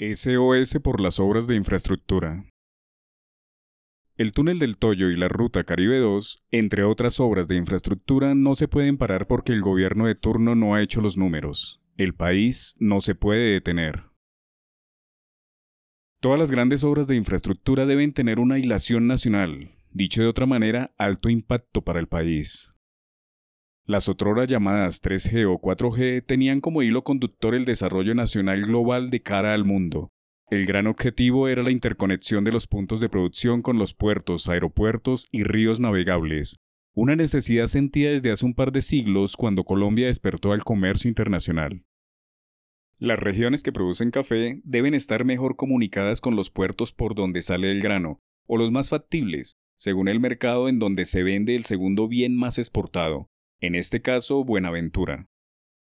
SOS por las obras de infraestructura. El túnel del Toyo y la ruta Caribe 2, entre otras obras de infraestructura, no se pueden parar porque el gobierno de turno no ha hecho los números. El país no se puede detener. Todas las grandes obras de infraestructura deben tener una hilación nacional, dicho de otra manera, alto impacto para el país. Las otrora llamadas 3G o 4G tenían como hilo conductor el desarrollo nacional global de cara al mundo. El gran objetivo era la interconexión de los puntos de producción con los puertos, aeropuertos y ríos navegables, una necesidad sentida desde hace un par de siglos cuando Colombia despertó al comercio internacional. Las regiones que producen café deben estar mejor comunicadas con los puertos por donde sale el grano, o los más factibles, según el mercado en donde se vende el segundo bien más exportado, en este caso Buenaventura.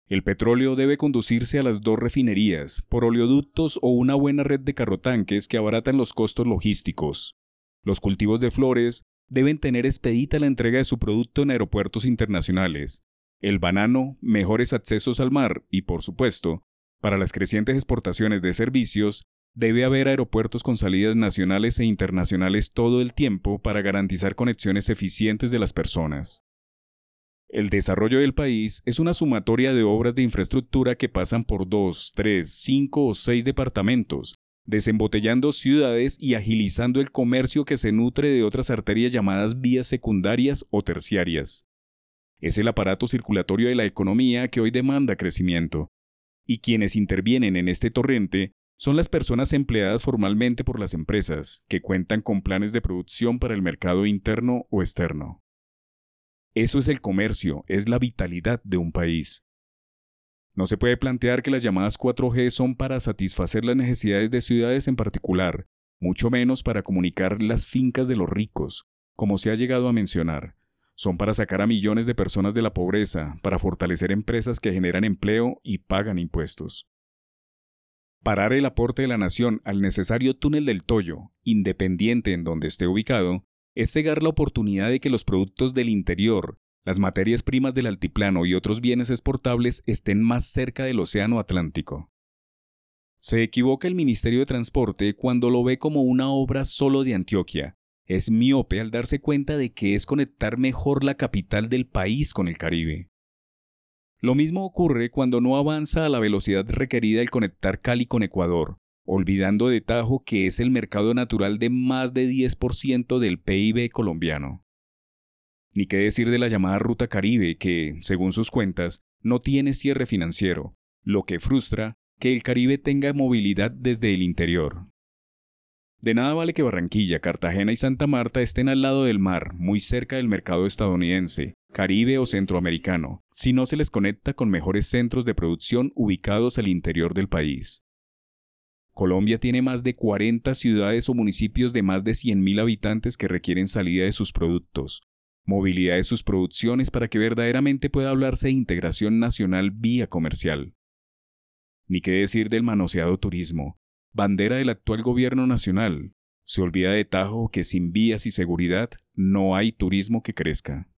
El petróleo debe conducirse a las dos refinerías, por oleoductos o una buena red de carrotanques que abaratan los costos logísticos. Los cultivos de flores deben tener expedita la entrega de su producto en aeropuertos internacionales. El banano, mejores accesos al mar y, por supuesto, para las crecientes exportaciones de servicios, debe haber aeropuertos con salidas nacionales e internacionales todo el tiempo para garantizar conexiones eficientes de las personas. El desarrollo del país es una sumatoria de obras de infraestructura que pasan por dos, tres, cinco o seis departamentos, desembotellando ciudades y agilizando el comercio que se nutre de otras arterias llamadas vías secundarias o terciarias. Es el aparato circulatorio de la economía que hoy demanda crecimiento, y quienes intervienen en este torrente son las personas empleadas formalmente por las empresas, que cuentan con planes de producción para el mercado interno o externo. Eso es el comercio, es la vitalidad de un país. No se puede plantear que las llamadas 4G son para satisfacer las necesidades de ciudades en particular, mucho menos para comunicar las fincas de los ricos, como se ha llegado a mencionar. Son para sacar a millones de personas de la pobreza, para fortalecer empresas que generan empleo y pagan impuestos. Parar el aporte de la nación al necesario túnel del Toyo, independiente en donde esté ubicado, es cegar la oportunidad de que los productos del interior, las materias primas del altiplano y otros bienes exportables estén más cerca del Océano Atlántico. Se equivoca el Ministerio de Transporte cuando lo ve como una obra solo de Antioquia. Es miope al darse cuenta de que es conectar mejor la capital del país con el Caribe. Lo mismo ocurre cuando no avanza a la velocidad requerida el conectar Cali con Ecuador, olvidando de tajo que es el mercado natural de más de 10% del PIB colombiano. Ni qué decir de la llamada Ruta Caribe que, según sus cuentas, no tiene cierre financiero, lo que frustra que el Caribe tenga movilidad desde el interior. De nada vale que Barranquilla, Cartagena y Santa Marta estén al lado del mar, muy cerca del mercado estadounidense, caribe o centroamericano, si no se les conecta con mejores centros de producción ubicados al interior del país. Colombia tiene más de 40 ciudades o municipios de más de 100.000 habitantes que requieren salida de sus productos, movilidad de sus producciones para que verdaderamente pueda hablarse de integración nacional vía comercial. Ni qué decir del manoseado turismo, bandera del actual gobierno nacional. Se olvida de tajo que sin vías y seguridad no hay turismo que crezca.